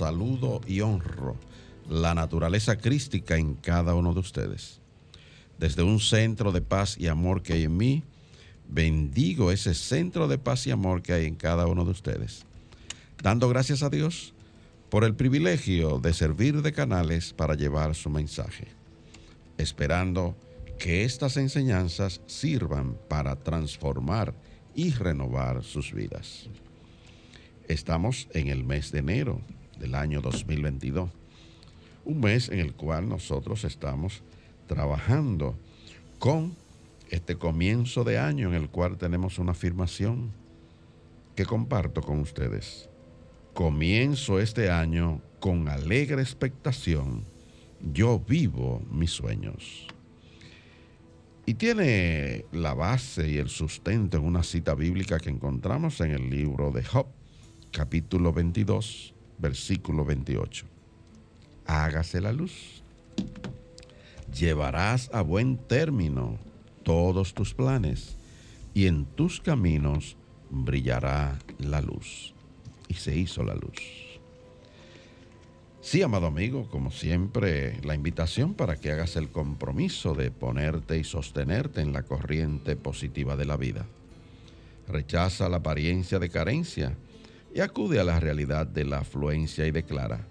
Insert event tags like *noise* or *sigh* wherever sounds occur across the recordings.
Saludo y honro la naturaleza crística en cada uno de ustedes. Desde un centro de paz y amor que hay en mí, bendigo ese centro de paz y amor que hay en cada uno de ustedes. Dando gracias a Dios por el privilegio de servir de canales para llevar su mensaje. Esperando que estas enseñanzas sirvan para transformar y renovar sus vidas. Estamos en el mes de enero del año 2022, un mes en el cual nosotros estamos trabajando con este comienzo de año en el cual tenemos una afirmación que comparto con ustedes. Comienzo este año con alegre expectación. Yo vivo mis sueños. Y tiene la base y el sustento en una cita bíblica que encontramos en el libro de Job, capítulo 22, versículo 28. Hágase la luz. Llevarás a buen término todos tus planes y en tus caminos brillará la luz. Y se hizo la luz. Sí, amado amigo, como siempre, la invitación para que hagas el compromiso de ponerte y sostenerte en la corriente positiva de la vida. Rechaza la apariencia de carencia y acude a la realidad de la afluencia y declara,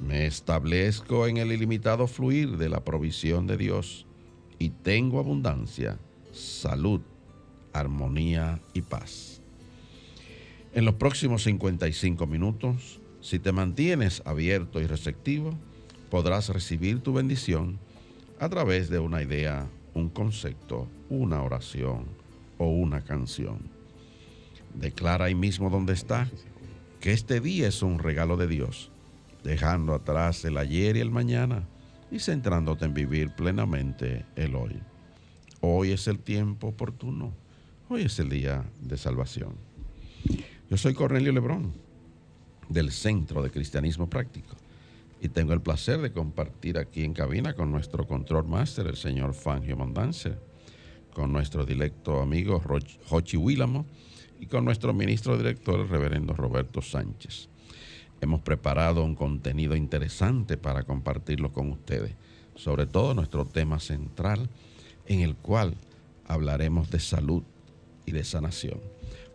me establezco en el ilimitado fluir de la provisión de Dios y tengo abundancia, salud, armonía y paz. En los próximos 55 minutos, si te mantienes abierto y receptivo, podrás recibir tu bendición a través de una idea, un concepto, una oración o una canción. Declara ahí mismo donde está que este día es un regalo de Dios, dejando atrás el ayer y el mañana y centrándote en vivir plenamente el hoy. Hoy es el tiempo oportuno, hoy es el día de salvación. Yo soy Cornelio Lebrón, del Centro de Cristianismo Práctico, y tengo el placer de compartir aquí en cabina con nuestro control master, el señor Fangio Mondance, con nuestro directo amigo Jochi Willamo, y con nuestro ministro director, el reverendo Roberto Sánchez. Hemos preparado un contenido interesante para compartirlo con ustedes, sobre todo nuestro tema central, en el cual hablaremos de salud y de sanación.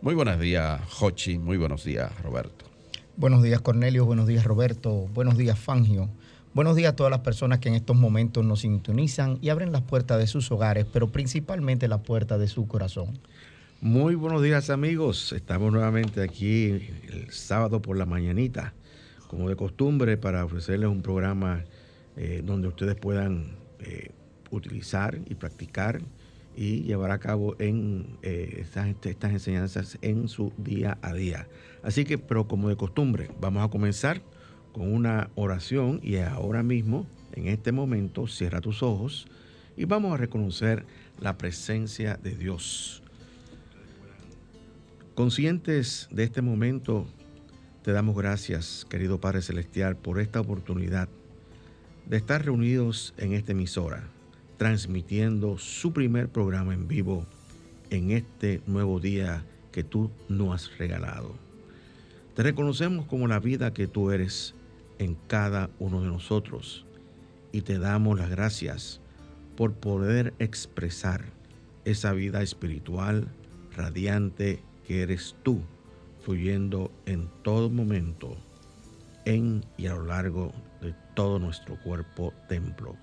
Muy buenos días, Jochi. Muy buenos días, Roberto. Buenos días, Cornelio. Buenos días, Roberto. Buenos días, Fangio. Buenos días a todas las personas que en estos momentos nos sintonizan y abren las puertas de sus hogares, pero principalmente la puerta de su corazón. Muy buenos días amigos, estamos nuevamente aquí el sábado por la mañanita, como de costumbre, para ofrecerles un programa eh, donde ustedes puedan eh, utilizar y practicar y llevar a cabo en eh, estas, estas enseñanzas en su día a día. Así que, pero como de costumbre, vamos a comenzar con una oración y ahora mismo, en este momento, cierra tus ojos y vamos a reconocer la presencia de Dios Conscientes de este momento, te damos gracias, querido Padre Celestial, por esta oportunidad de estar reunidos en esta emisora, transmitiendo su primer programa en vivo en este nuevo día que tú nos has regalado. Te reconocemos como la vida que tú eres en cada uno de nosotros y te damos las gracias por poder expresar esa vida espiritual, radiante que eres tú, fluyendo en todo momento, en y a lo largo de todo nuestro cuerpo templo.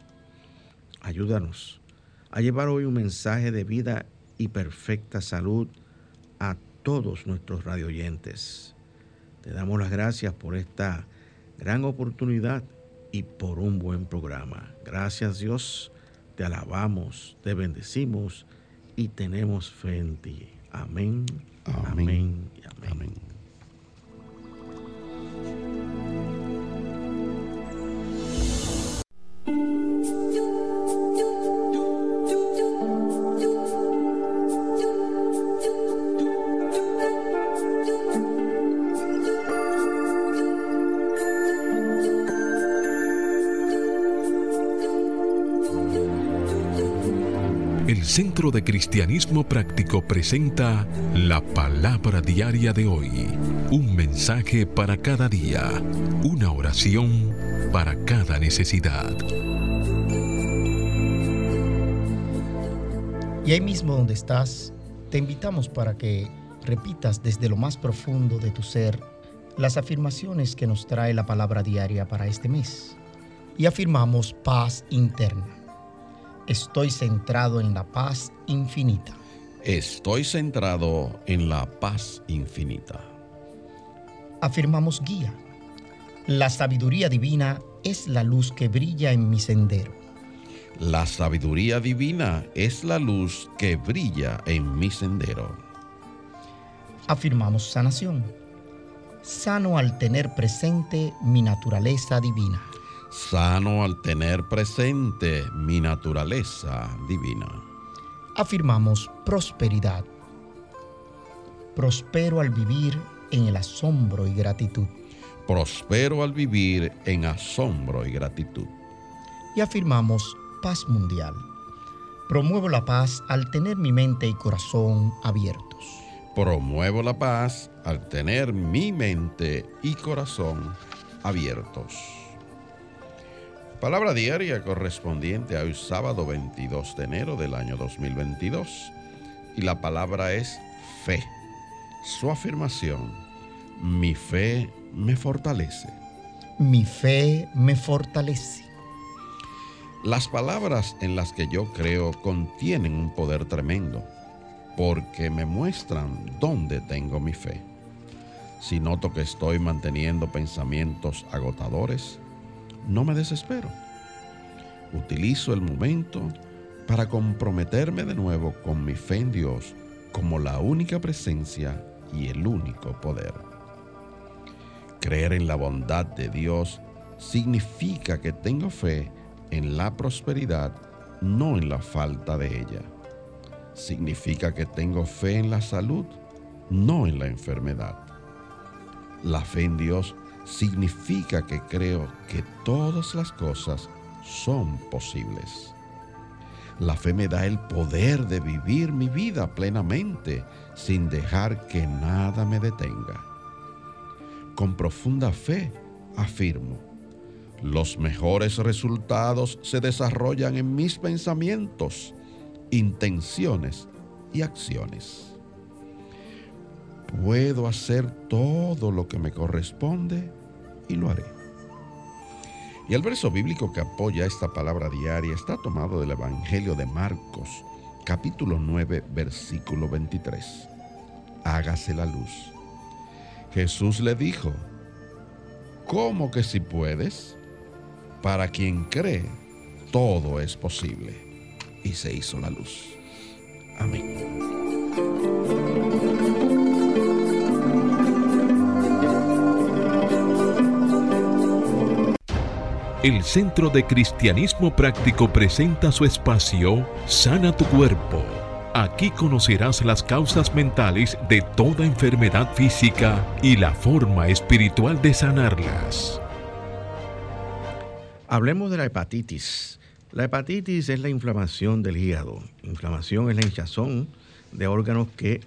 Ayúdanos a llevar hoy un mensaje de vida y perfecta salud a todos nuestros radioyentes. Te damos las gracias por esta gran oportunidad y por un buen programa. Gracias Dios, te alabamos, te bendecimos y tenemos fe en ti. Amén, amén, amén. Amén. Centro de Cristianismo Práctico presenta la palabra diaria de hoy. Un mensaje para cada día. Una oración para cada necesidad. Y ahí mismo donde estás, te invitamos para que repitas desde lo más profundo de tu ser las afirmaciones que nos trae la palabra diaria para este mes. Y afirmamos paz interna Estoy centrado en la paz infinita. Estoy centrado en la paz infinita. Afirmamos guía. La sabiduría divina es la luz que brilla en mi sendero. La sabiduría divina es la luz que brilla en mi sendero. Afirmamos sanación. Sano al tener presente mi naturaleza divina sano al tener presente mi naturaleza divina. Afirmamos prosperidad. Prospero al vivir en el asombro y gratitud. Prospero al vivir en asombro y gratitud. Y afirmamos paz mundial. Promuevo la paz al tener mi mente y corazón abiertos. Promuevo la paz al tener mi mente y corazón abiertos. Palabra diaria correspondiente a hoy sábado 22 de enero del año 2022. Y la palabra es fe. Su afirmación, mi fe me fortalece. Mi fe me fortalece. Las palabras en las que yo creo contienen un poder tremendo, porque me muestran dónde tengo mi fe. Si noto que estoy manteniendo pensamientos agotadores, no me desespero. Utilizo el momento para comprometerme de nuevo con mi fe en Dios como la única presencia y el único poder. Creer en la bondad de Dios significa que tengo fe en la prosperidad, no en la falta de ella. Significa que tengo fe en la salud, no en la enfermedad. La fe en Dios significa que creo que todas las cosas son posibles. La fe me da el poder de vivir mi vida plenamente sin dejar que nada me detenga. Con profunda fe afirmo, los mejores resultados se desarrollan en mis pensamientos, intenciones y acciones. Puedo hacer todo lo que me corresponde y lo haré. Y el verso bíblico que apoya esta palabra diaria está tomado del Evangelio de Marcos, capítulo 9, versículo 23. Hágase la luz. Jesús le dijo, ¿cómo que si puedes? Para quien cree, todo es posible. Y se hizo la luz. Amén. El Centro de Cristianismo Práctico presenta su espacio Sana tu Cuerpo. Aquí conocerás las causas mentales de toda enfermedad física y la forma espiritual de sanarlas. Hablemos de la hepatitis. La hepatitis es la inflamación del hígado. Inflamación es la hinchazón de órganos que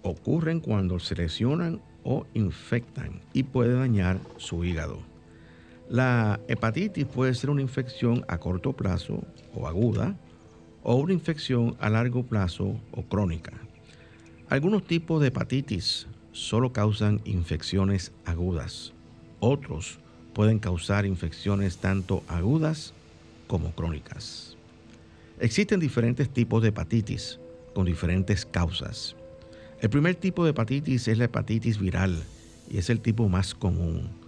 ocurren cuando se lesionan o infectan y puede dañar su hígado. La hepatitis puede ser una infección a corto plazo o aguda o una infección a largo plazo o crónica. Algunos tipos de hepatitis solo causan infecciones agudas. Otros pueden causar infecciones tanto agudas como crónicas. Existen diferentes tipos de hepatitis con diferentes causas. El primer tipo de hepatitis es la hepatitis viral y es el tipo más común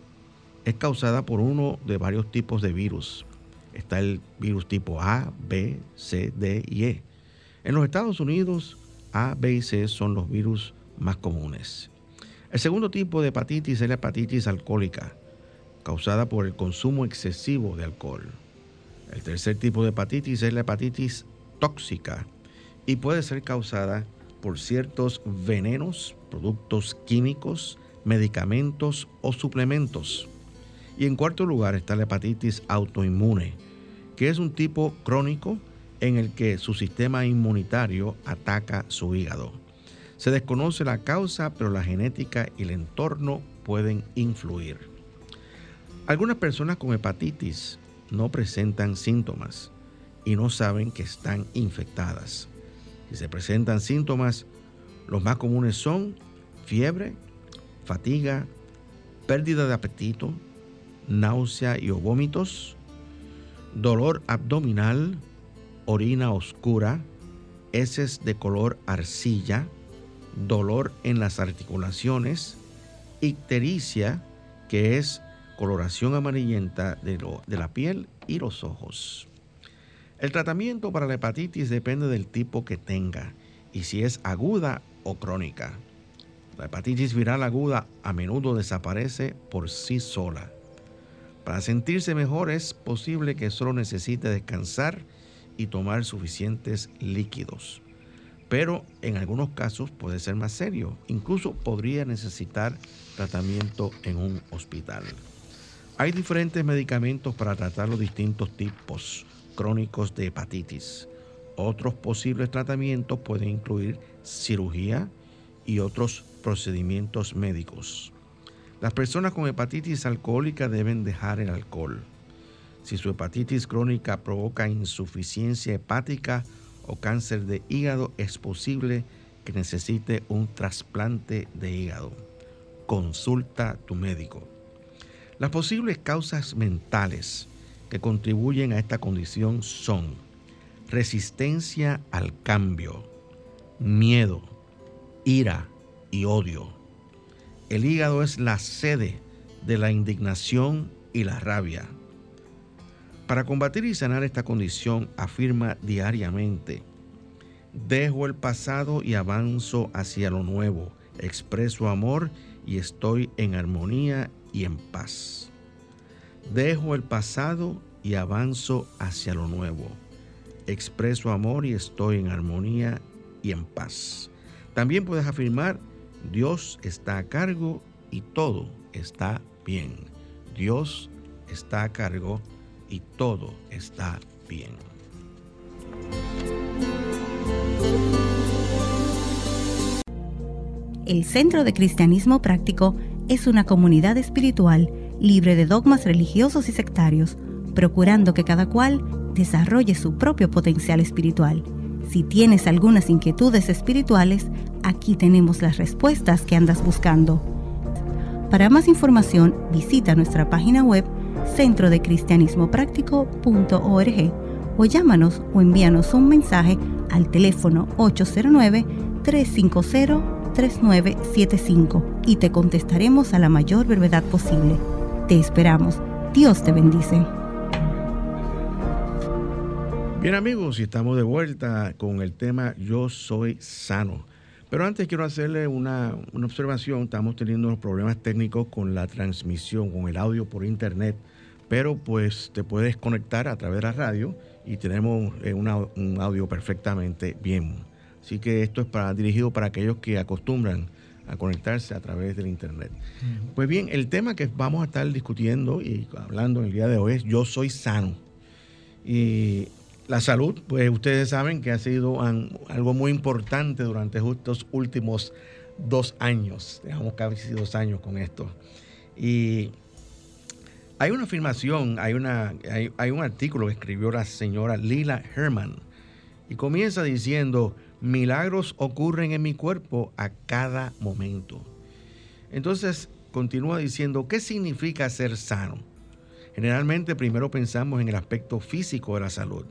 es causada por uno de varios tipos de virus. Está el virus tipo A, B, C, D y E. En los Estados Unidos, A, B y C son los virus más comunes. El segundo tipo de hepatitis es la hepatitis alcohólica, causada por el consumo excesivo de alcohol. El tercer tipo de hepatitis es la hepatitis tóxica y puede ser causada por ciertos venenos, productos químicos, medicamentos o suplementos. Y en cuarto lugar está la hepatitis autoinmune, que es un tipo crónico en el que su sistema inmunitario ataca su hígado. Se desconoce la causa, pero la genética y el entorno pueden influir. Algunas personas con hepatitis no presentan síntomas y no saben que están infectadas. Si se presentan síntomas, los más comunes son fiebre, fatiga, pérdida de apetito, náusea y o vómitos, dolor abdominal, orina oscura, heces de color arcilla, dolor en las articulaciones, ictericia, que es coloración amarillenta de, de, la piel y los ojos. El tratamiento para la hepatitis depende del tipo que tenga y si es aguda o crónica. La hepatitis viral aguda a menudo desaparece por sí sola. Para sentirse mejor es posible que solo necesite descansar y tomar suficientes líquidos. Pero en algunos casos puede ser más serio. Incluso podría necesitar tratamiento en un hospital. Hay diferentes medicamentos para tratar los distintos tipos crónicos de hepatitis. Otros posibles tratamientos pueden incluir cirugía y otros procedimientos médicos. Las personas con hepatitis alcohólica deben dejar el alcohol. Si su hepatitis crónica provoca insuficiencia hepática o cáncer de hígado, es posible que necesite un trasplante de hígado. Consulta tu médico. Las posibles causas mentales que contribuyen a esta condición son resistencia al cambio, miedo, ira y odio. El hígado es la sede de la indignación y la rabia. Para combatir y sanar esta condición, afirma diariamente, dejo el pasado y avanzo hacia lo nuevo, expreso amor y estoy en armonía y en paz. Dejo el pasado y avanzo hacia lo nuevo, expreso amor y estoy en armonía y en paz. También puedes afirmar, Dios está a cargo y todo está bien. Dios está a cargo y todo está bien. El Centro de Cristianismo Práctico es una comunidad espiritual libre de dogmas religiosos y sectarios, procurando que cada cual desarrolle su propio potencial espiritual. Si tienes algunas inquietudes espirituales, aquí tenemos las respuestas que andas buscando. Para más información, visita nuestra página web centrodecristianismopráctico.org o llámanos o envíanos un mensaje al teléfono 809-350-3975 y te contestaremos a la mayor brevedad posible. Te esperamos. Dios te bendice. Bien amigos, y estamos de vuelta con el tema Yo soy sano. Pero antes quiero hacerle una, una observación. Estamos teniendo unos problemas técnicos con la transmisión, con el audio por internet pero pues te puedes conectar a través de la radio y tenemos eh, un audio perfectamente bien. Así que esto es para, dirigido para aquellos que acostumbran a conectarse a través del Internet. Pues bien, el tema que vamos a estar discutiendo y hablando en el día de hoy es Yo soy sano. Y la salud, pues ustedes saben que ha sido algo muy importante durante estos últimos dos años. Dejamos casi dos años con esto. Y hay una afirmación, hay, una, hay, un artículo que escribió la señora Lila Herman y comienza diciendo, milagros ocurren en mi cuerpo a cada momento. Entonces continúa diciendo, ¿qué significa ser sano? Generalmente primero pensamos en el aspecto físico de la salud,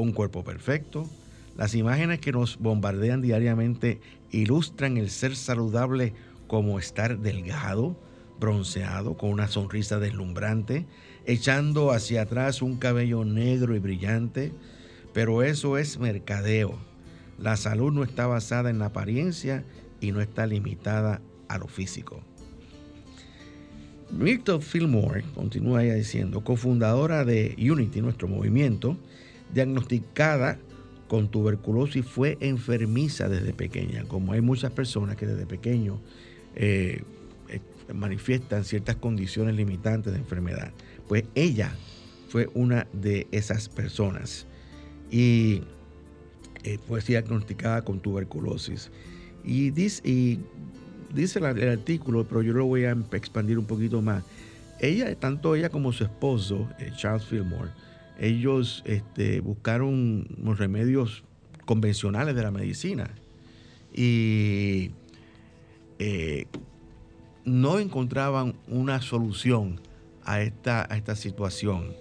un cuerpo perfecto. Las imágenes que nos bombardean diariamente ilustran el ser saludable como estar delgado, bronceado, con una sonrisa deslumbrante, echando hacia atrás un cabello negro y brillante, pero eso es mercadeo. La salud no está basada en la apariencia y no está limitada a lo físico. Myrtle Fillmore, continúa diciendo, cofundadora de Unity, nuestro movimiento, diagnosticada con tuberculosis, fue enfermiza desde pequeña, como hay muchas personas que desde pequeño eh, eh, manifiestan ciertas condiciones limitantes de enfermedad. Pues ella fue una de esas personas y eh, fue diagnosticada con tuberculosis. Y dice, el artículo, pero yo lo voy a expandir un poquito más. Ella, tanto ella como su esposo, Charles Fillmore, ellos este, buscaron los remedios convencionales de la medicina y eh, no encontraban una solución a esta, situación.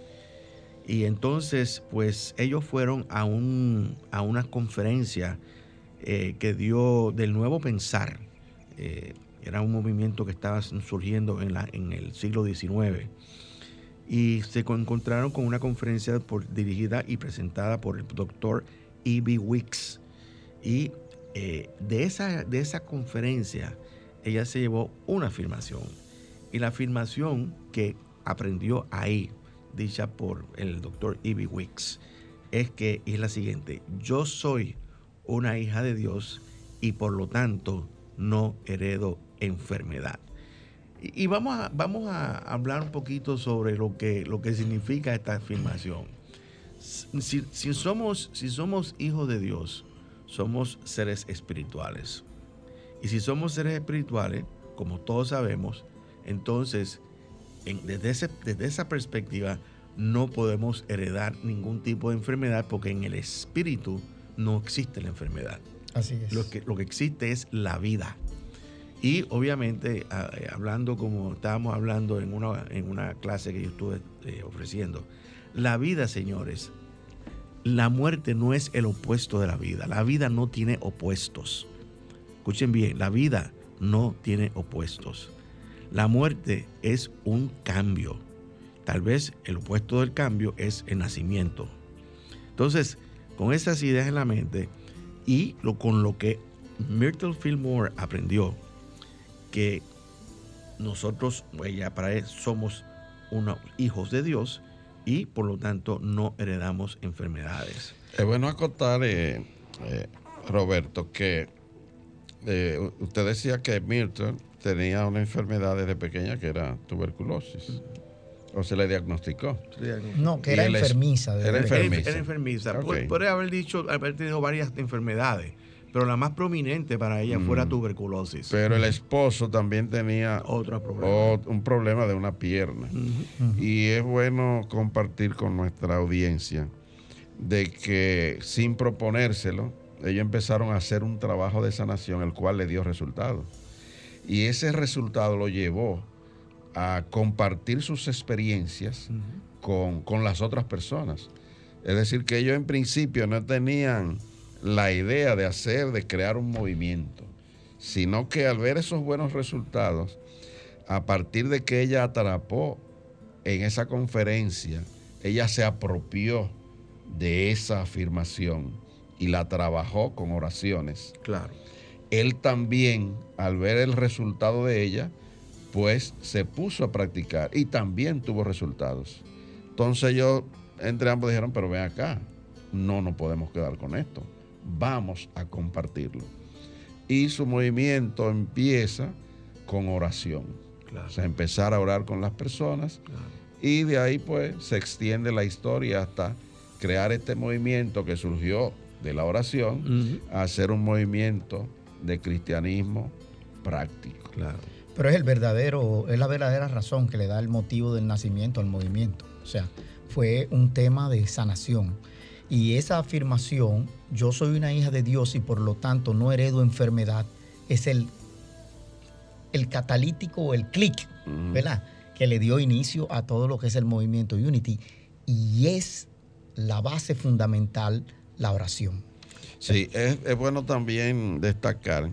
Y entonces, pues ellos fueron a, un, a una conferencia eh, que dio del nuevo pensar. Eh, era un movimiento que estaba surgiendo en el siglo XIX. Y se encontraron con una conferencia dirigida y presentada por el doctor E.B. Wicks. Y eh, de, esa, de esa conferencia, ella se llevó una afirmación. Y la afirmación que aprendió ahí dicha por el doctor Ivy Wicks es que es la siguiente, yo soy una hija de Dios y por lo tanto no heredo enfermedad. Y, vamos, a, vamos a hablar un poquito sobre lo que, lo que significa esta afirmación. Si, si, somos, si somos hijos de Dios, somos seres espirituales. Y si somos seres espirituales, como todos sabemos, entonces desde, desde esa perspectiva, no podemos heredar ningún tipo de enfermedad porque en el espíritu no existe la enfermedad. Así es. Lo que, lo que existe es la vida. Y obviamente, eh, hablando como estábamos hablando en una, en una clase que yo estuve eh, ofreciendo, la vida, señores, la muerte no es el opuesto de la vida. La vida no tiene opuestos. Escuchen bien, la vida no tiene opuestos. La muerte es un cambio. Tal vez el opuesto del cambio es el nacimiento. Entonces, con esas ideas en la mente y con lo que Myrtle Fillmore aprendió, que nosotros, ella para él, somos unos hijos de Dios y por lo tanto no heredamos enfermedades. Es bueno acotar, eh, eh, Roberto, que eh, usted decía que Myrtle tenía una enfermedad desde pequeña que era tuberculosis. ¿O se le diagnosticó? No, que era enfermiza. Era enfermiza. Era enfermiza. Puede haber dicho, haber tenido varias enfermedades, pero la más prominente para ella fue la mm. tuberculosis. Pero el esposo también tenía Otro problema. un problema de una pierna. Y es bueno compartir con nuestra audiencia de que sin proponérselo, ellos empezaron a hacer un trabajo de sanación, el cual le dio resultados. Y ese resultado lo llevó a compartir sus experiencias con, las otras personas. Es decir, que ellos en principio no tenían la idea de hacer, de crear un movimiento, sino que al ver esos buenos resultados, a partir de que ella atrapó en esa conferencia, ella se apropió de esa afirmación y la trabajó con oraciones. Claro él también, al ver el resultado de ella, pues se puso a practicar y también tuvo resultados. Entonces ellos, entre ambos, dijeron, pero ven acá, no nos podemos quedar con esto, vamos a compartirlo. Y su movimiento empieza con oración. O sea, empezar a orar con las personas y de ahí pues se extiende la historia hasta crear este movimiento que surgió de la oración, a hacer un movimiento de cristianismo práctico. Claro. Pero es el verdadero, es la verdadera razón que le da el motivo del nacimiento al movimiento. O sea, fue un tema de sanación. Y esa afirmación, yo soy una hija de Dios y por lo tanto no heredo enfermedad, es el, el catalítico, el clic, ¿verdad? Que le dio inicio a todo lo que es el movimiento Unity. Y es la base fundamental, la oración. Sí, es, bueno también destacar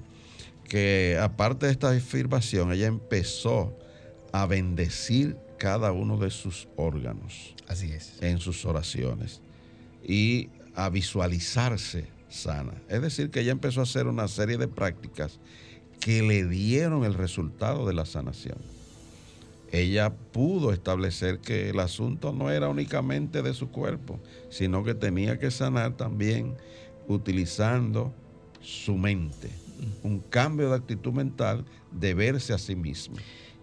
que aparte de esta afirmación, ella empezó a bendecir cada uno de sus órganos. Así es. En sus oraciones. Y a visualizarse sana. Es decir, que ella empezó a hacer una serie de prácticas que le dieron el resultado de la sanación. Ella pudo establecer que el asunto no era únicamente de su cuerpo, sino que tenía que sanar también utilizando su mente, un cambio de actitud mental de verse a sí mismo.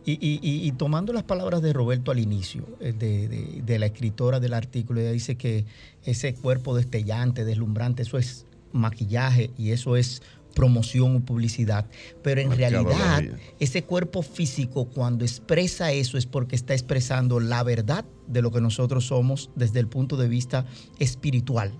Y, tomando las palabras de Roberto al inicio, eh, de, de, la escritora del artículo, ella dice que ese cuerpo destellante, deslumbrante, eso es maquillaje y eso es promoción o publicidad. Pero en realidad, ese cuerpo físico, cuando expresa eso, es porque está expresando la verdad de lo que nosotros somos desde el punto de vista espiritual.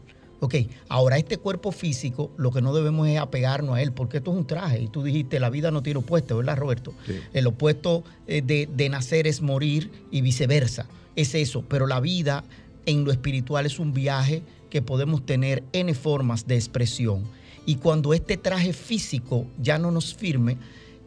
Ok, ahora este cuerpo físico, lo que no debemos es apegarnos a él, porque esto es un traje. Y tú dijiste, la vida no tiene opuesto, ¿verdad, Roberto? El opuesto eh, de, de nacer es morir y viceversa. Es eso, pero la vida en lo espiritual es un viaje que podemos tener N formas de expresión. Y cuando este traje físico ya no nos firme,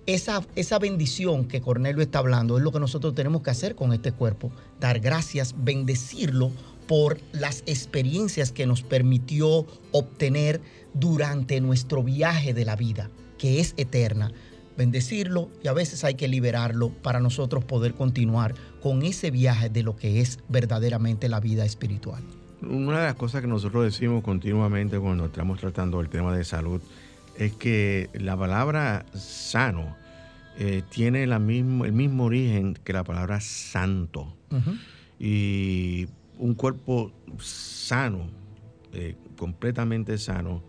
esa, esa, bendición que Cornelio está hablando es lo que nosotros tenemos que hacer con este cuerpo. Dar gracias, bendecirlo por las experiencias que nos permitió obtener durante nuestro viaje de la vida, que es eterna. Bendecirlo y a veces hay que liberarlo para nosotros poder continuar con ese viaje de lo que es verdaderamente la vida espiritual. Una de las cosas que nosotros decimos continuamente cuando estamos tratando el tema de salud es que la palabra sano eh, tiene la mismo, el mismo origen que la palabra santo. Y un cuerpo sano, eh, completamente sano,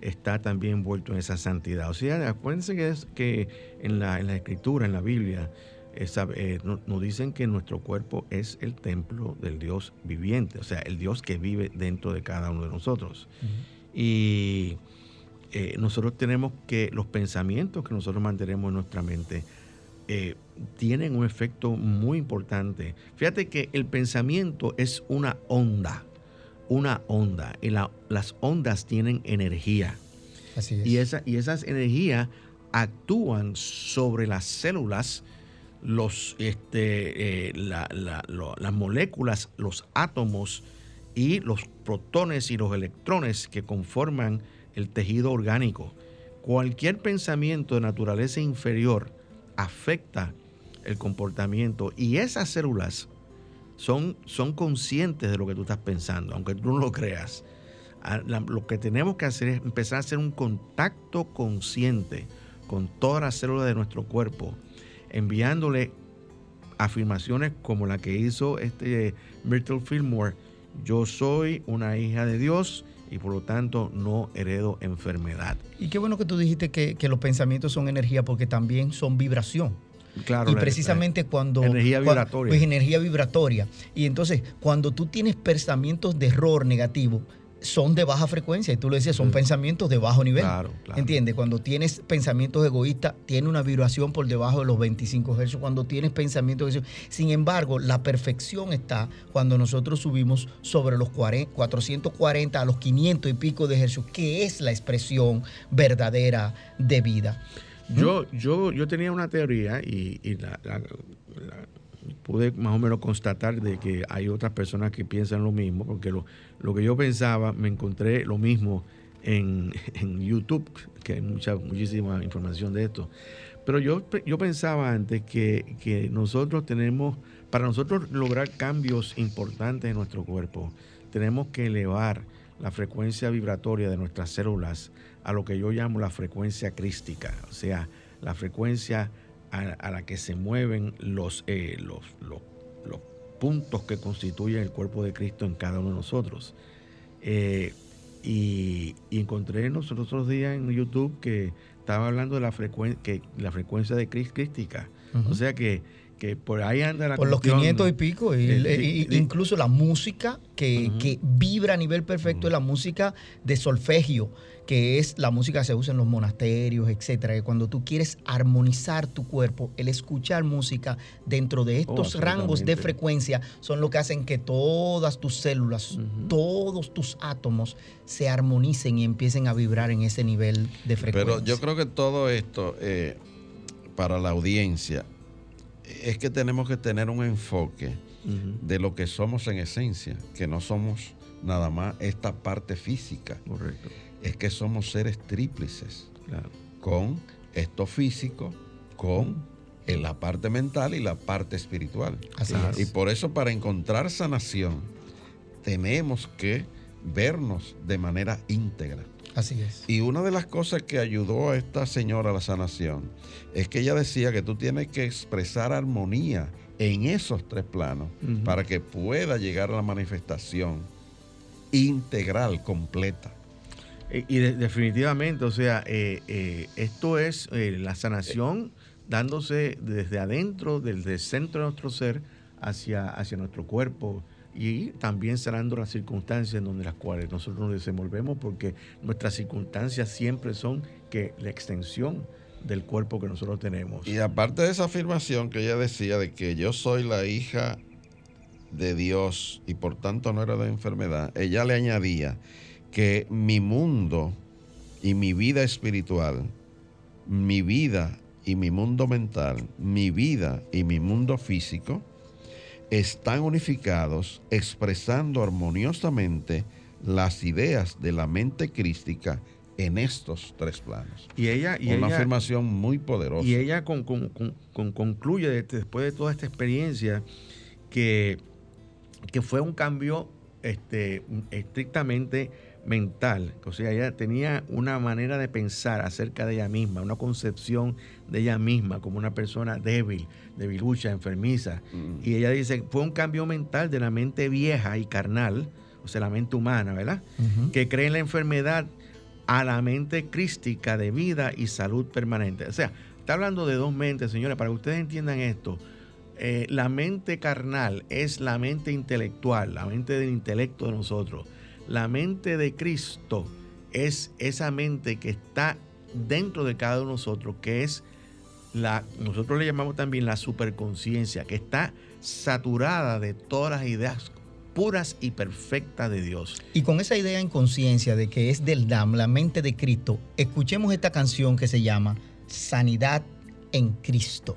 está también envuelto en esa santidad. O sea, acuérdense que, es, que en, la, en la escritura, en la Biblia, eh, nos dicen que nuestro cuerpo es el templo del Dios viviente, o sea, el Dios que vive dentro de cada uno de nosotros. Y eh, nosotros tenemos que los pensamientos que nosotros mantenemos en nuestra mente eh, tienen un efecto muy importante. Fíjate que el pensamiento es una onda, una onda, y las ondas tienen energía. Así es. Y, esa, y esas energías actúan sobre las células los, este, eh, las moléculas, los átomos y los protones y los electrones que conforman el tejido orgánico. Cualquier pensamiento de naturaleza inferior afecta el comportamiento y esas células son, son conscientes de lo que tú estás pensando, aunque tú no lo creas. Ah, lo que tenemos que hacer es empezar a hacer un contacto consciente con todas las células de nuestro cuerpo enviándole afirmaciones como la que hizo este Myrtle Fillmore. Yo soy una hija de Dios y por lo tanto no heredo enfermedad. Y qué bueno que tú dijiste que, los pensamientos son energía porque también son vibración. Claro, y precisamente cuando... Energía vibratoria. Pues energía vibratoria. Y entonces, cuando tú tienes pensamientos de error negativo, son de baja frecuencia. Y tú lo decías, son pensamientos de bajo nivel. Claro, claro. ¿Entiendes? Cuando tienes pensamientos egoístas, tiene una vibración por debajo de los 25 Hz. Cuando tienes pensamientos... Sin embargo, la perfección está cuando nosotros subimos sobre los 440 a los 500 y pico de Hz, que es la expresión verdadera de vida. Yo, yo, yo tenía una teoría y, la pude más o menos constatar de que hay otras personas que piensan lo mismo, porque lo, lo que yo pensaba, me encontré lo mismo *laughs* en, YouTube, que hay mucha, muchísima información de esto. Pero yo, yo pensaba antes que, que nosotros tenemos, para nosotros lograr cambios importantes en nuestro cuerpo, tenemos que elevar la frecuencia vibratoria de nuestras células a lo que yo llamo la frecuencia crística, o sea, la frecuencia a, la que se mueven los, eh, los, los, puntos que constituyen el cuerpo de Cristo en cada uno de nosotros. Eh, y, encontré en los otros días en YouTube que estaba hablando de la, que la frecuencia de crística. O sea que que por ahí anda la Por los 500 y pico, y, incluso la música que, que, vibra a nivel perfecto es la música de solfegio, que es la música que se usa en los monasterios, etcétera. Que cuando tú quieres armonizar tu cuerpo, el escuchar música dentro de estos oh, rangos de frecuencia son lo que hacen que todas tus células, todos tus átomos se armonicen y empiecen a vibrar en ese nivel de frecuencia. Pero yo creo que todo esto, eh, para la audiencia, es que tenemos que tener un enfoque de lo que somos en esencia, que no somos nada más esta parte física. Correcto. Es que somos seres tríplices. Con esto físico, con la parte mental y la parte espiritual. Así es. Y por eso para encontrar sanación tenemos que vernos de manera íntegra. Así es. Y una de las cosas que ayudó a esta señora a la sanación es que ella decía que tú tienes que expresar armonía en esos tres planos para que pueda llegar a la manifestación integral, completa. Y, definitivamente, o sea, eh, eh, esto es eh, la sanación dándose desde adentro, desde el centro de nuestro ser hacia, hacia nuestro cuerpo y también sanando las circunstancias en donde las cuales nosotros nos desenvolvemos porque nuestras circunstancias siempre son que la extensión del cuerpo que nosotros tenemos. Y aparte de esa afirmación que ella decía de que yo soy la hija de Dios y por tanto no era de enfermedad, ella le añadía que mi mundo y mi vida espiritual, mi vida y mi mundo mental, mi vida y mi mundo físico, están unificados expresando armoniosamente las ideas de la mente crística en estos tres planos. Y ella, y una afirmación muy poderosa. Y ella con, concluye después de toda esta experiencia que, que fue un cambio este, estrictamente mental, o sea, ella tenía una manera de pensar acerca de ella misma, una concepción de ella misma como una persona débil, debilucha, enfermiza. Mm. Y ella dice, fue un cambio mental de la mente vieja y carnal, o sea, la mente humana, ¿verdad? Que cree en la enfermedad a la mente crística de vida y salud permanente. O sea, está hablando de dos mentes, señores, para que ustedes entiendan esto. Eh, la mente carnal es la mente intelectual, la mente del intelecto de nosotros la mente de Cristo es esa mente que está dentro de cada uno de nosotros, que es la, nosotros le llamamos también la superconciencia, que está saturada de todas las ideas puras y perfectas de Dios. Y con esa idea en conciencia de que es del DAM, la mente de Cristo, escuchemos esta canción que se llama Sanidad en Cristo.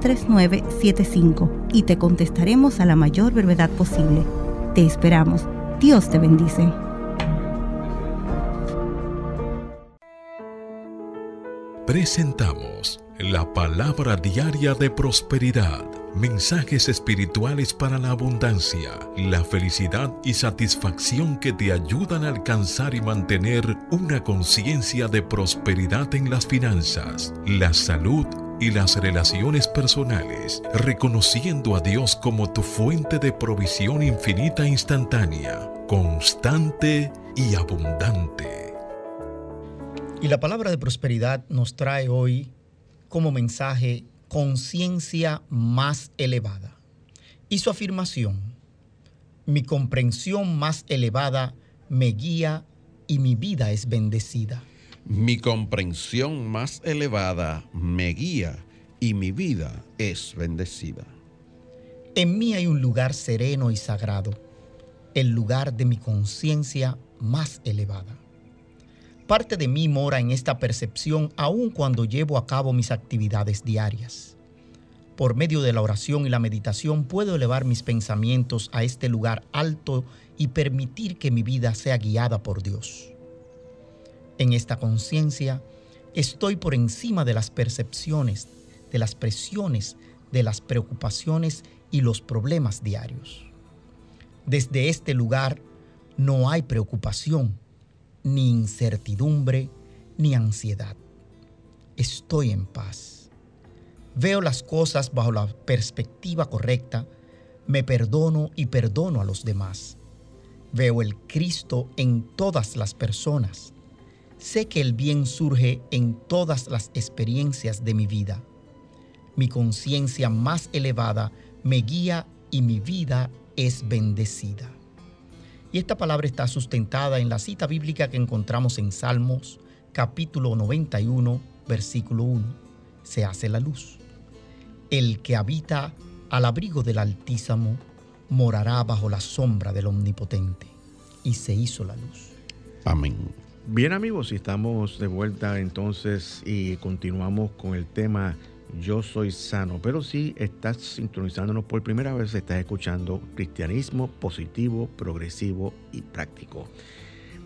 3975 y te contestaremos a la mayor brevedad posible. Te esperamos. Dios te bendice. Presentamos la palabra diaria de prosperidad. Mensajes espirituales para la abundancia, la felicidad y satisfacción que te ayudan a alcanzar y mantener una conciencia de prosperidad en las finanzas, la salud y las relaciones personales, reconociendo a Dios como tu fuente de provisión infinita e instantánea, constante y abundante. Y la palabra de prosperidad nos trae hoy como mensaje conciencia más elevada. Y su afirmación, mi comprensión más elevada me guía y mi vida es bendecida. Mi comprensión más elevada me guía y mi vida es bendecida. En mí hay un lugar sereno y sagrado, el lugar de mi conciencia más elevada. Parte de mí mora en esta percepción aun cuando llevo a cabo mis actividades diarias. Por medio de la oración y la meditación puedo elevar mis pensamientos a este lugar alto y permitir que mi vida sea guiada por Dios. En esta conciencia estoy por encima de las percepciones, de las presiones, de las preocupaciones y los problemas diarios. Desde este lugar no hay preocupación, ni incertidumbre, ni ansiedad. Estoy en paz. Veo las cosas bajo la perspectiva correcta, me perdono y perdono a los demás. Veo el Cristo en todas las personas Sé que el bien surge en todas las experiencias de mi vida. Mi conciencia más elevada me guía y mi vida es bendecida. Y esta palabra está sustentada en la cita bíblica que encontramos en Salmos capítulo 91, versículo 1. Se hace la luz. El que habita al abrigo del Altísimo morará bajo la sombra del Omnipotente. Y se hizo la luz. Amén. Bien amigos, estamos de vuelta entonces y continuamos con el tema Yo soy sano. Pero si estás sintonizándonos por primera vez, estás escuchando cristianismo positivo, progresivo y práctico.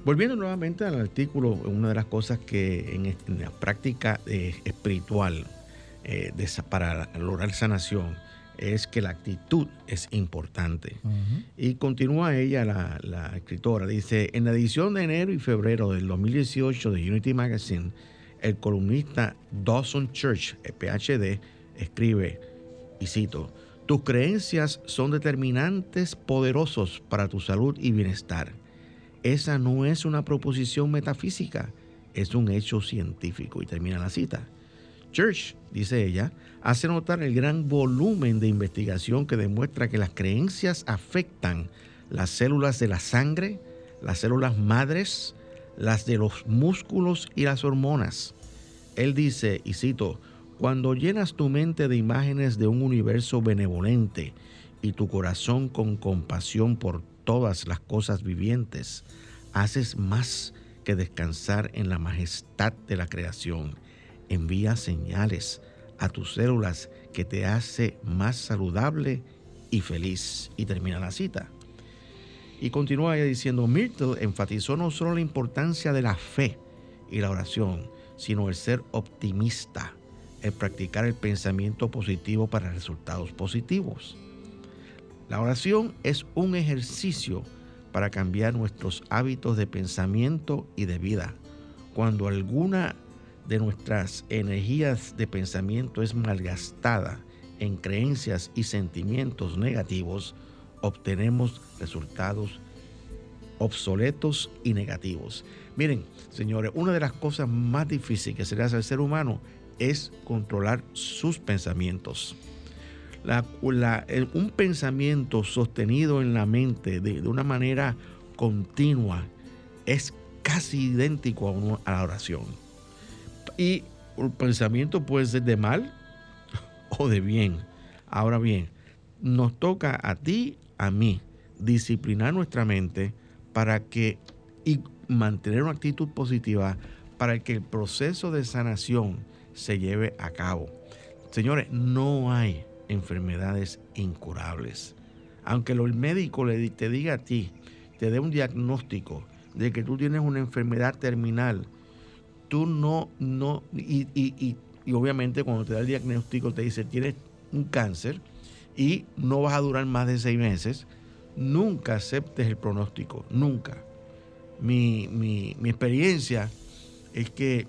Volviendo nuevamente al artículo, una de las cosas que en, la práctica eh, espiritual eh, para lograr sanación es que la actitud es importante. Y continúa ella, la, escritora, dice, en la edición de enero y febrero del 2018 de Unity Magazine, el columnista Dawson Church, PhD, escribe, y cito, tus creencias son determinantes poderosos para tu salud y bienestar. Esa no es una proposición metafísica, es un hecho científico. Y termina la cita. Church, dice ella, hace notar el gran volumen de investigación que demuestra que las creencias afectan las células de la sangre, las células madres, las de los músculos y las hormonas. Él dice, y cito, cuando llenas tu mente de imágenes de un universo benevolente y tu corazón con compasión por todas las cosas vivientes, haces más que descansar en la majestad de la creación. Envía señales a tus células que te hace más saludable y feliz. Y termina la cita. Y continúa diciendo, Myrtle enfatizó no solo la importancia de la fe y la oración, sino el ser optimista, el practicar el pensamiento positivo para resultados positivos. La oración es un ejercicio para cambiar nuestros hábitos de pensamiento y de vida. Cuando alguna de nuestras energías de pensamiento es malgastada en creencias y sentimientos negativos, obtenemos resultados obsoletos y negativos. Miren, señores, una de las cosas más difíciles que se le hace al ser humano es controlar sus pensamientos. un pensamiento sostenido en la mente de, una manera continua es casi idéntico a la oración. Y el pensamiento puede ser de mal *laughs* o de bien. Ahora bien, nos toca a ti, a mí, disciplinar nuestra mente para que y mantener una actitud positiva para que el proceso de sanación se lleve a cabo. Señores, no hay enfermedades incurables. Aunque el médico te diga a ti, te dé un diagnóstico de que tú tienes una enfermedad terminal, tú no, no, y, y, y, obviamente cuando te da el diagnóstico te dice tienes un cáncer y no vas a durar más de seis meses, nunca aceptes el pronóstico, nunca. Mi, mi, mi experiencia es que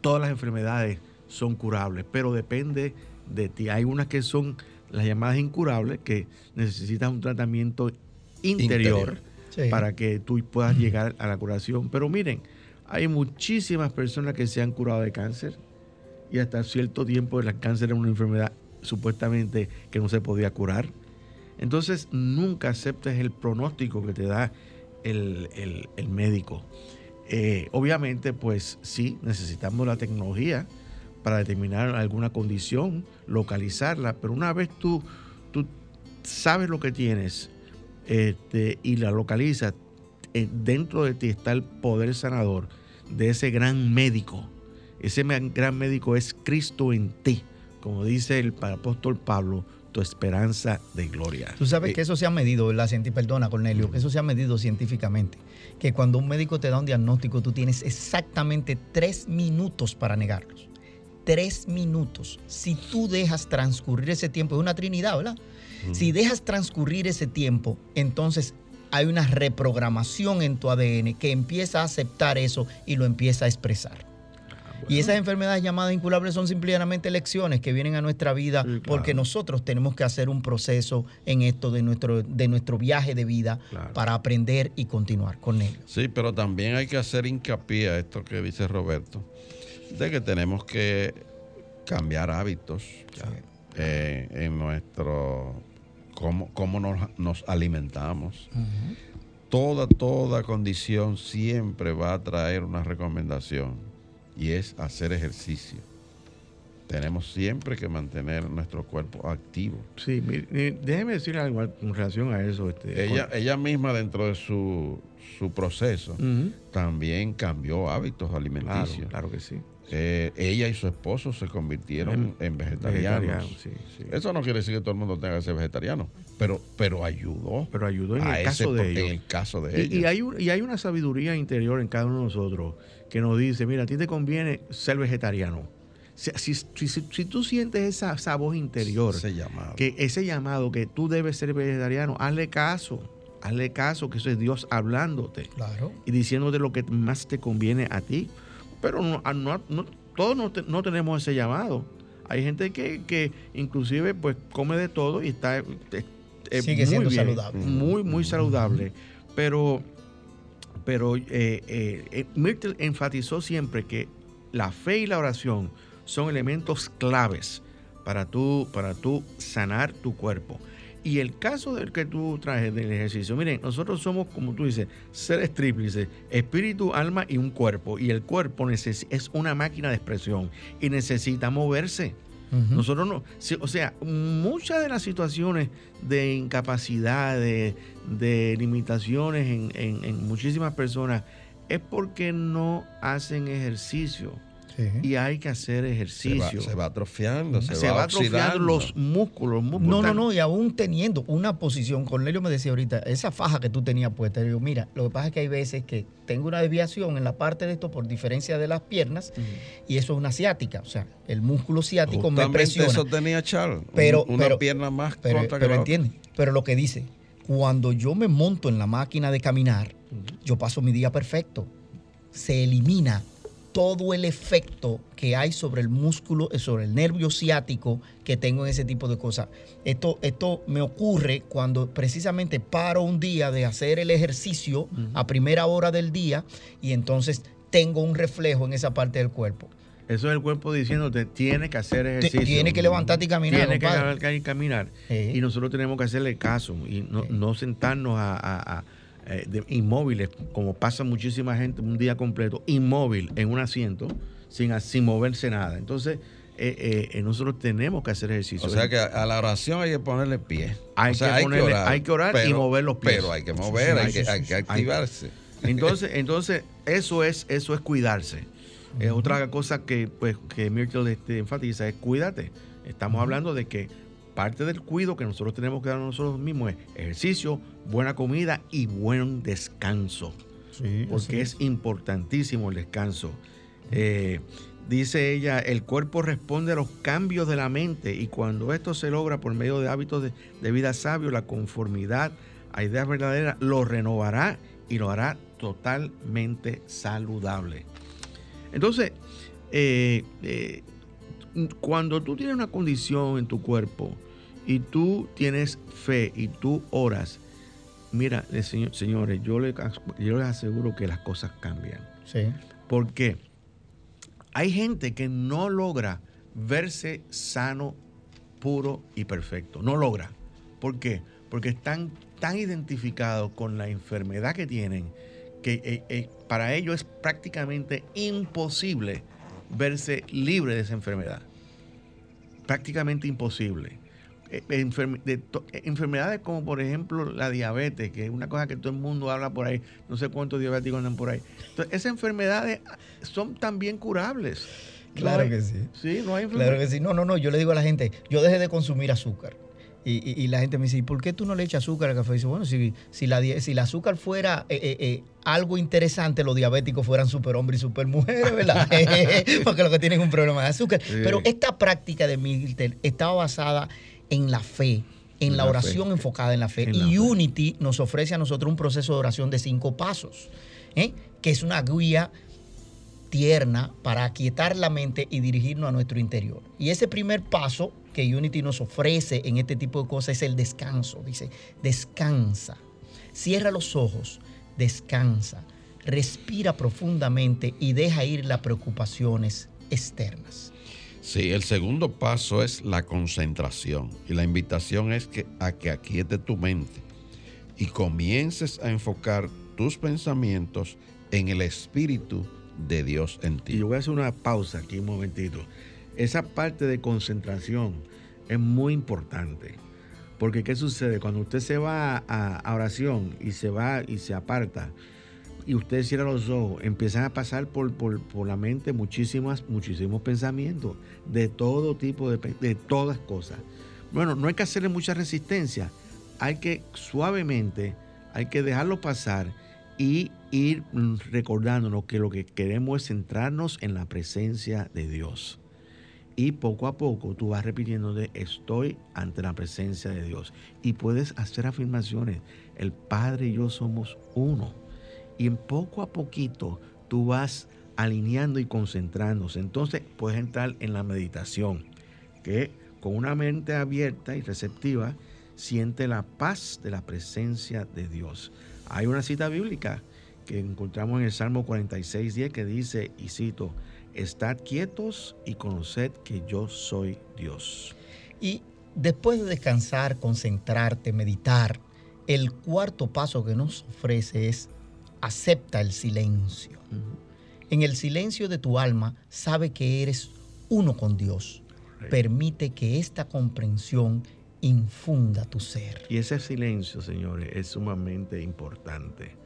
todas las enfermedades son curables, pero depende de ti. Hay unas que son las llamadas incurables, que necesitas un tratamiento interior, para que tú puedas *clears throat* llegar a la curación. Pero miren, hay muchísimas personas que se han curado de cáncer y hasta cierto tiempo el cáncer era una enfermedad supuestamente que no se podía curar. Entonces nunca aceptes el pronóstico que te da el, médico. Eh, obviamente, pues sí, necesitamos la tecnología para determinar alguna condición, localizarla, pero una vez tú, tú sabes lo que tienes este, y la localizas, eh, dentro de ti está el poder sanador de ese gran médico. Ese gran médico es Cristo en ti, como dice el apóstol Pablo, tu esperanza de gloria. Tú sabes eh, que eso se ha medido, ¿verdad? Perdona, Cornelio, que eso se ha medido científicamente. Que cuando un médico te da un diagnóstico, tú tienes exactamente tres minutos para negarlos. Tres minutos. Si tú dejas transcurrir ese tiempo, es una trinidad, ¿verdad? Si dejas transcurrir ese tiempo, entonces hay una reprogramación en tu ADN que empieza a aceptar eso y lo empieza a expresar. Ah, y esas enfermedades llamadas incurables son simplemente lecciones que vienen a nuestra vida porque nosotros tenemos que hacer un proceso en esto de nuestro, de nuestro viaje de vida para aprender y continuar con ello. Sí, pero también hay que hacer hincapié a esto que dice Roberto, de que tenemos que cambiar hábitos eh, en nuestro cómo, nos, alimentamos. Toda, toda condición siempre va a traer una recomendación y es hacer ejercicio. tenemos siempre que mantener nuestro cuerpo activo. Sí, déjeme decir algo con relación a eso. Este, ella, ella misma dentro de su, su proceso también cambió hábitos alimenticios. Claro, que sí. Eh, ella y su esposo se convirtieron en, vegetarianos. Eso no quiere decir que todo el mundo tenga que ser vegetariano, pero, pero ayudó. Pero ayudó en, el, caso de ellos. en el caso de y, Y hay, y hay una sabiduría interior en cada uno de nosotros que nos dice, mira, a ti te conviene ser vegetariano. Si, si, tú sientes esa, esa voz interior, ese llamado. que ese llamado que tú debes ser vegetariano, hazle caso, hazle caso, que eso es Dios hablándote claro. y diciéndote lo que más te conviene a ti. Pero no, no, todos no, tenemos ese llamado. Hay gente que, que, inclusive pues come de todo y está sigue siendo saludable, muy muy saludable. Pero pero eh, eh, eh Myrtle enfatizó siempre que la fe y la oración son elementos claves para tú, para tú sanar tu cuerpo. Y el caso del que tú traes del ejercicio, miren, nosotros somos, como tú dices, seres tríplices, espíritu, alma y un cuerpo. Y el cuerpo es una máquina de expresión y necesita moverse. Nosotros no, o sea, muchas de las situaciones de incapacidad, de, limitaciones en, muchísimas personas, es porque no hacen ejercicio. Y hay que hacer ejercicio. Se va, atrofiando, se, va, atrofiando los músculos, No, no, no, y aún teniendo una posición, Cornelio me decía ahorita, esa faja que tú tenías puesta, yo, mira, lo que pasa es que hay veces que tengo una desviación en la parte de esto por diferencia de las piernas, y eso es una ciática, o sea, el músculo ciático me presiona. eso tenía Charles, pero, una pierna más pero, pero entiende, pero lo que dice, cuando yo me monto en la máquina de caminar, yo paso mi día perfecto. Se elimina todo el efecto que hay sobre el músculo, eh, sobre el nervio ciático que tengo en ese tipo de cosas. Esto, esto me ocurre cuando precisamente paro un día de hacer el ejercicio a primera hora del día y entonces tengo un reflejo en esa parte del cuerpo. Eso es el cuerpo diciéndote, tiene que hacer ejercicio. Tiene que levantarte y caminar. Tiene que, caminar. Y nosotros tenemos que hacerle caso y no, sentarnos a eh, inmóviles, como pasa muchísima gente un día completo, inmóvil en un asiento, sin, sin moverse nada. Entonces, eh, eh, nosotros tenemos que hacer ejercicio. O sea que a la oración hay que ponerle pie. Hay, que, hay que orar, y mover los pies. Pero hay que mover, hay, que, hay, que, activarse. Entonces, entonces eso es, eso es cuidarse. Es otra cosa que, pues, que Myrtle este, enfatiza es cuídate. Estamos hablando de que parte del cuidado que nosotros tenemos que dar a nosotros mismos es ejercicio, buena comida y buen descanso. porque es importantísimo el descanso. Eh, dice ella, el cuerpo responde a los cambios de la mente y cuando esto se logra por medio de hábitos de, vida sabio, la conformidad a ideas verdaderas lo renovará y lo hará totalmente saludable. Entonces, eh, eh, cuando tú tienes una condición en tu cuerpo y tú tienes fe y tú oras, mira, señores, yo les, yo les aseguro que las cosas cambian. Sí. Porque hay gente que no logra verse sano, puro y perfecto. No logra. ¿Por qué? Porque están tan identificados con la enfermedad que tienen que eh, eh, para ellos es prácticamente imposible verse libre de esa enfermedad. Prácticamente imposible. Eh, eh, enfermedades como por ejemplo la diabetes, que es una cosa que todo el mundo habla por ahí, no sé cuántos diabéticos andan por ahí. Entonces, esas enfermedades son también curables. Claro que sí. Sí, no hay Claro que sí. No, no, no. Yo le digo a la gente, yo dejé de consumir azúcar. Y, la gente me dice, ¿y por qué tú no le echas azúcar al café? Y dice, bueno, si, si, la, si el azúcar fuera eh, algo interesante, los diabéticos fueran superhombres y supermujeres, *laughs* ¿verdad? *laughs* Porque lo que tienen es un problema de azúcar. Pero esta práctica de Milton estaba basada en la fe, en la, oración enfocada en la fe. y Unity nos ofrece a nosotros un proceso de oración de cinco pasos, ¿eh? que es una guía tierna para aquietar la mente y dirigirnos a nuestro interior. Y ese primer paso que Unity nos ofrece en este tipo de cosas es el descanso. Dice, descansa, cierra los ojos, descansa, respira profundamente y deja ir las preocupaciones externas. Sí, el segundo paso es la concentración y la invitación es que, a que aquietes tu mente y comiences a enfocar tus pensamientos en el Espíritu de Dios en ti. Y yo voy a hacer una pausa aquí un momentito. esa parte de concentración es muy importante. Porque ¿qué sucede? Cuando usted se va a, oración y se va y se aparta y usted cierra los ojos, empiezan a pasar por, por, la mente muchísimas, muchísimos pensamientos de todo tipo, de, de todas cosas. Bueno, no hay que hacerle mucha resistencia, hay que suavemente, hay que dejarlo pasar y ir recordándonos que lo que queremos es centrarnos en la presencia de Dios. Y poco a poco tú vas repitiendo de estoy ante la presencia de Dios. Y puedes hacer afirmaciones. El Padre y yo somos uno. Y en poco a poquito tú vas alineando y concentrándose. Entonces puedes entrar en la meditación, que con una mente abierta y receptiva siente la paz de la presencia de Dios. Hay una cita bíblica que encontramos en el Salmo 46, 10 que dice, y cito, Estad quietos y conoced que yo soy Dios. Y después de descansar, concentrarte, meditar, el cuarto paso que nos ofrece es acepta el silencio. En el silencio de tu alma, sabe que eres uno con Dios. Permite que esta comprensión infunda tu ser. Y ese silencio, señores, es sumamente importante.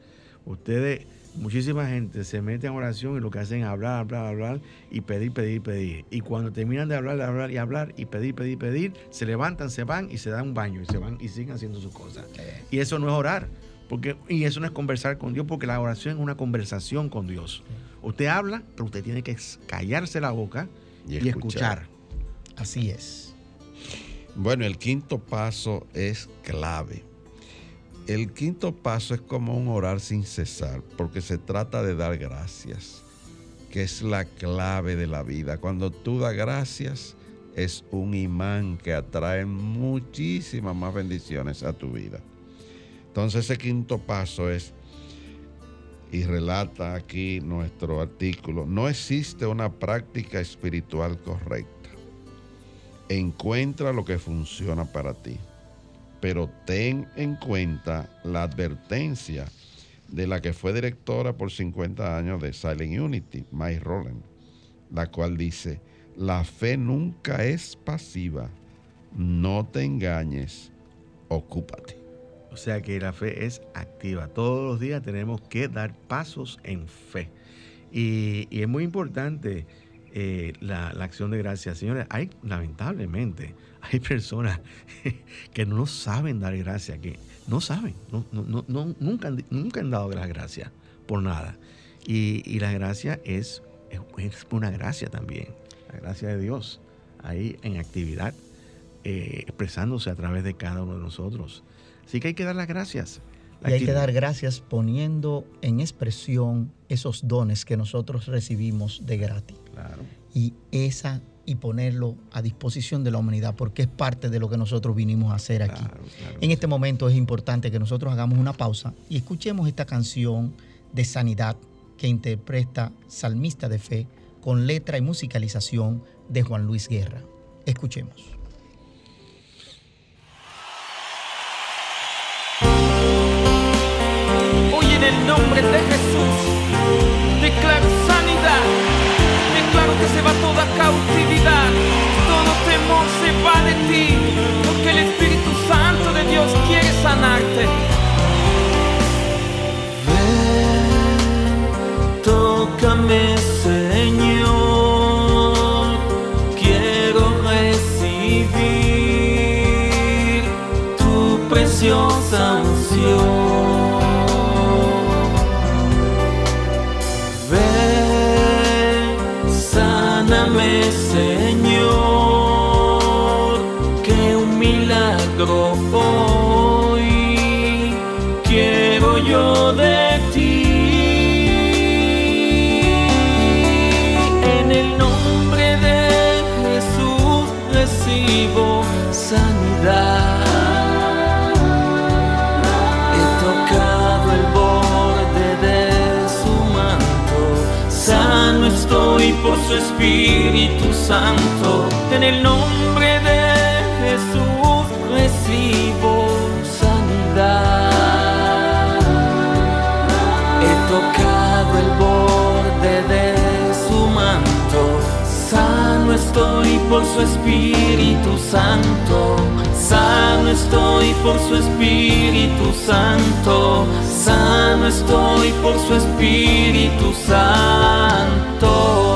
Ustedes muchísima gente se mete en oración y lo que hacen es hablar, hablar, hablar y pedir, pedir, pedir. Y cuando terminan de hablar, de hablar y hablar y pedir, pedir, pedir, se levantan, se van y se dan un baño y se van y siguen haciendo sus cosas. Y eso no es orar. Porque, y eso no es conversar con Dios, porque la oración es una conversación con Dios. Usted habla, pero usted tiene que callarse la boca y, y escuchar. Así es. Bueno, el quinto paso es clave el quinto paso es como un orar sin cesar, porque se trata de dar gracias, que es la clave de la vida. Cuando tú das gracias, es un imán que atrae muchísimas más bendiciones a tu vida. Entonces ese quinto paso es, y relata aquí nuestro artículo, no existe una práctica espiritual correcta. Encuentra lo que funciona para ti pero ten en cuenta la advertencia de la que fue directora por 50 años de Silent Unity, Mike Rowland, la cual dice, la fe nunca es pasiva, no te engañes, ocúpate. O sea que la fe es activa. Todos los días tenemos que dar pasos en fe. Y, es muy importante eh, la, acción de gracias. Señores, hay lamentablemente hay personas *laughs* que no saben dar gracias, que no saben, nunca, han, nunca han dado las gracias por nada. Y, la gracia es, es, una gracia también, la gracia de Dios, ahí en actividad, eh, expresándose a través de cada uno de nosotros. Así que hay que dar las gracias. y hay que dar gracias poniendo en expresión esos dones que nosotros recibimos de gratis. Claro. Y esa y ponerlo a disposición de la humanidad, porque es parte de lo que nosotros vinimos a hacer aquí. En este momento es importante que nosotros hagamos una pausa y escuchemos esta canción de sanidad que interpreta Salmista de Fe con letra y musicalización de Juan Luis Guerra. Escuchemos. Nombre de Jesús. Declaro sanidad. Claro que se va toda cautividad, todo temor se va de ti, porque el Espíritu Santo de Dios quiere sanarte. Su Espíritu Santo. En el nombre de Jesús recibo sanidad. He tocado el borde de su manto, sano estoy por su Espíritu Santo. Sano estoy por su Espíritu Santo. Sano estoy por su Espíritu Santo.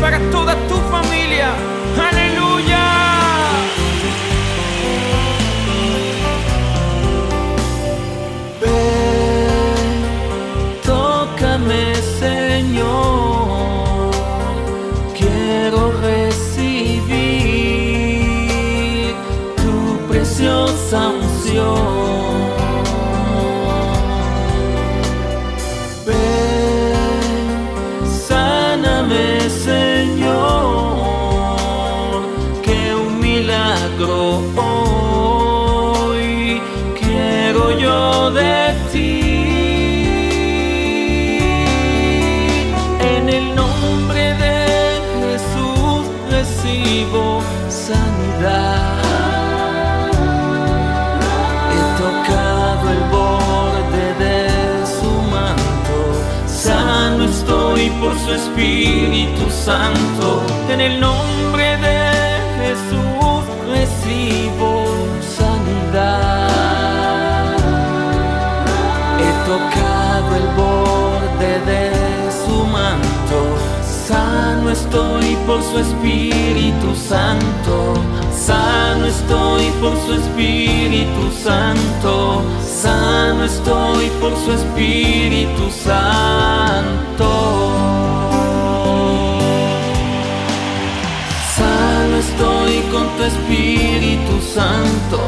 Para toda tu familia. Espíritu Santo. En el nombre de Jesús recibo sanidad. He tocado el borde de su manto. Sano estoy por su Espíritu Santo. Sano estoy por su Espíritu Santo. Sano estoy por su Espíritu Santo. Espíritu Santo.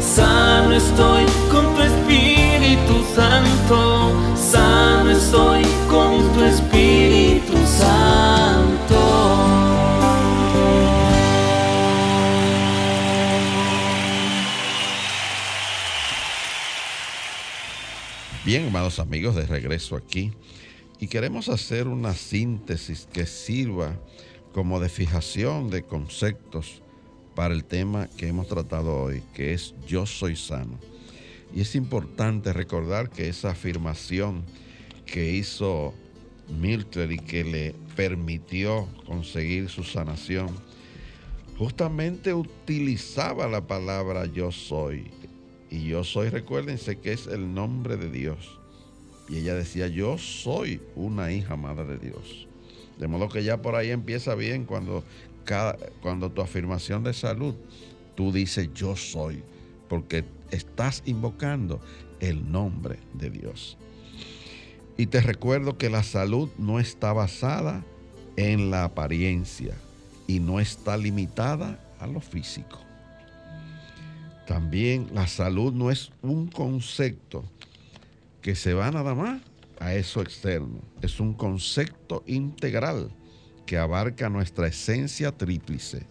Sano estoy con tu Espíritu Santo. Sano estoy con tu Espíritu Santo. Bien, amados amigos, de regreso aquí. Y queremos hacer una síntesis que sirva como de fijación de conceptos para el tema que hemos tratado hoy, que es yo soy sano. Y es importante recordar que esa afirmación que hizo Mildred y que le permitió conseguir su sanación, justamente utilizaba la palabra yo soy. Y yo soy, recuérdense que es el nombre de Dios. Y ella decía, yo soy una hija amada de Dios. De modo que ya por ahí empieza bien cuando, cuando tu afirmación de salud, tú dices yo soy, porque estás invocando el nombre de Dios. Y te recuerdo que la salud no está basada en la apariencia y no está limitada a lo físico. También la salud no es un concepto que se va nada más a eso externo. Es un concepto integral que abarca nuestra esencia tríplice,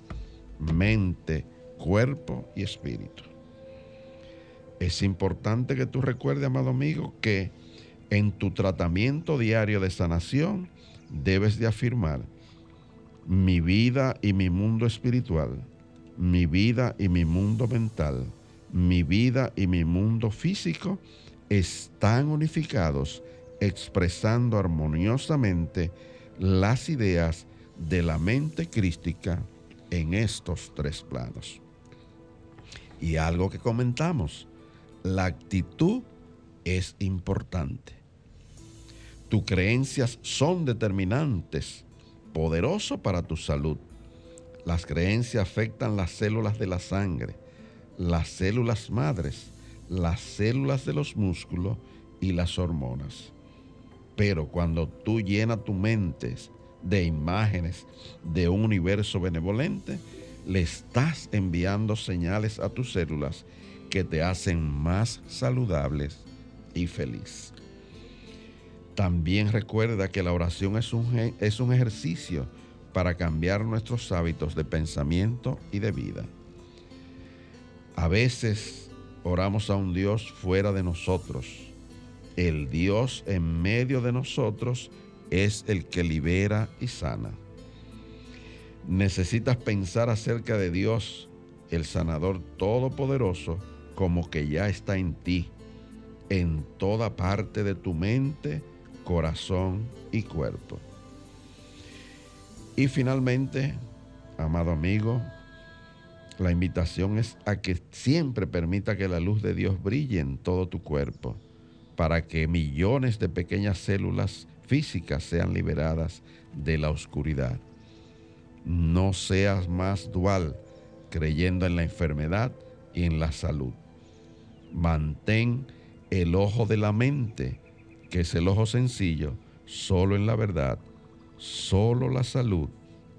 mente, cuerpo y espíritu. Es importante que tú recuerdes, amado amigo, que en tu tratamiento diario de sanación debes de afirmar mi vida y mi mundo espiritual, mi vida y mi mundo mental, mi vida y mi mundo físico están unificados expresando armoniosamente las ideas de la mente crística en estos tres planos. Y algo que comentamos, la actitud es importante. Tus creencias son determinantes, poderoso para tu salud. Las creencias afectan las células de la sangre, las células madres, las células de los músculos y las hormonas. Pero cuando tú llenas tu mente de imágenes de un universo benevolente, le estás enviando señales a tus células que te hacen más saludables y feliz. También recuerda que la oración es un, es un ejercicio para cambiar nuestros hábitos de pensamiento y de vida. A veces oramos a un Dios fuera de nosotros. El Dios en medio de nosotros es el que libera y sana. Necesitas pensar acerca de Dios el sanador todopoderoso como que ya está en ti, en toda parte de tu mente, corazón y cuerpo. Y finalmente, amado amigo, la invitación es a que siempre permita que la luz de Dios brille en todo tu cuerpo, para que millones de pequeñas células físicas sean liberadas de la oscuridad. No seas más dual, creyendo en la enfermedad y en la salud. Mantén el ojo de la mente, que es el ojo sencillo, solo en la verdad, solo la salud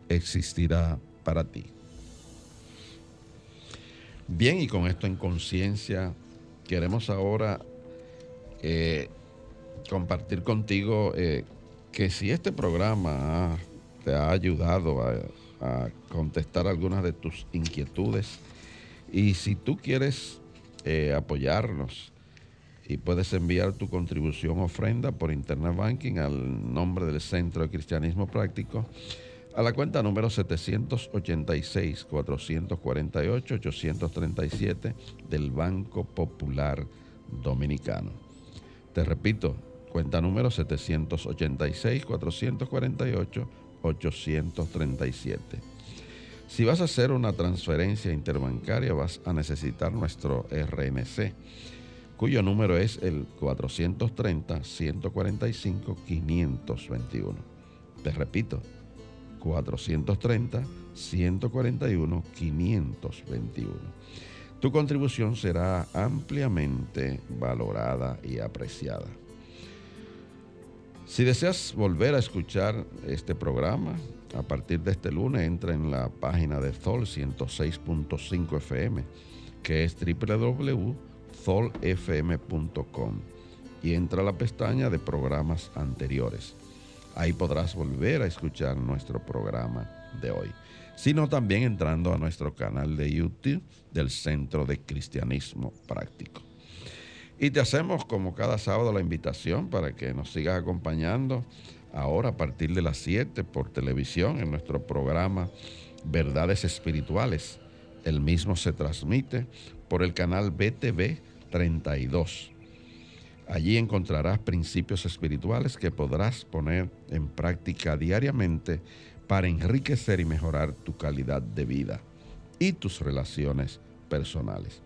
existirá para ti. Bien, y con esto en conciencia, queremos ahora eh, compartir contigo eh, que si este programa te ha ayudado a, contestar algunas de tus inquietudes y si tú quieres eh, apoyarnos y puedes enviar tu contribución ofrenda por Internet Banking al nombre del Centro de Cristianismo Práctico a la cuenta número 786-448-837 del Banco Popular Dominicano. Te repito, cuenta número 786-448-837. Si vas a hacer una transferencia interbancaria vas a necesitar nuestro RNC, cuyo número es el 430-145-521. Te repito, 430-141-521. Tu contribución será ampliamente valorada y apreciada. Si deseas volver a escuchar este programa, a partir de este lunes entra en la página de Sol 106.5 FM, que es www.zolfm.com, y entra a la pestaña de programas anteriores. Ahí podrás volver a escuchar nuestro programa de hoy, sino también entrando a nuestro canal de YouTube del Centro de Cristianismo Práctico. Y te hacemos como cada sábado la invitación para que nos sigas acompañando ahora a partir de las 7 por televisión en nuestro programa Verdades Espirituales. El mismo se transmite por el canal BTV 32 Allí encontrarás principios espirituales que podrás poner en práctica diariamente para enriquecer y mejorar tu calidad de vida y tus relaciones personales.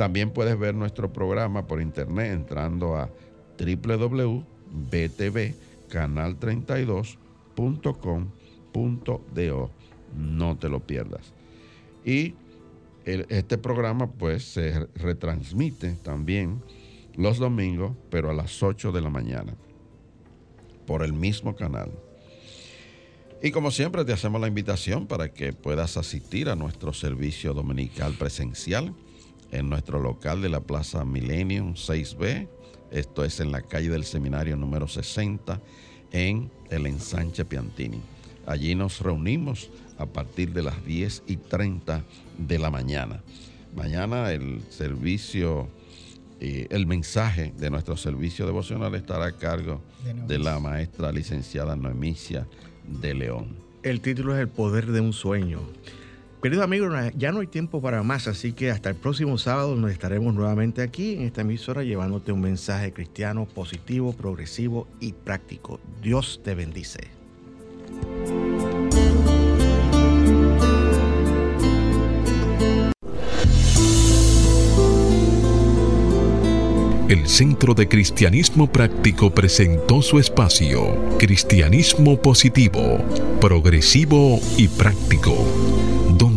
También puedes ver nuestro programa por internet entrando a www.btvcanal32.com.do. No te lo pierdas. Y este programa pues se retransmite también los domingos, pero a las 8 de la mañana, por el mismo canal. Y como siempre te hacemos la invitación para que puedas asistir a nuestro servicio dominical presencial en nuestro local de la Plaza Millennium 6B. Esto es en la calle del Seminario número 60 en el ensanche Piantini. Allí nos reunimos a partir de las 10 y 30 de la mañana. Mañana el servicio el mensaje de nuestro servicio devocional estará a cargo de, la maestra licenciada Noemicia de León. El título es El poder de un sueño. Queridos amigos, ya no hay tiempo para más, así que hasta el próximo sábado nos estaremos nuevamente aquí en esta emisora llevándote un mensaje cristiano positivo, progresivo y práctico. Dios te bendice. el Centro de Cristianismo Práctico presentó su espacio, Cristianismo Positivo, Progresivo y Práctico,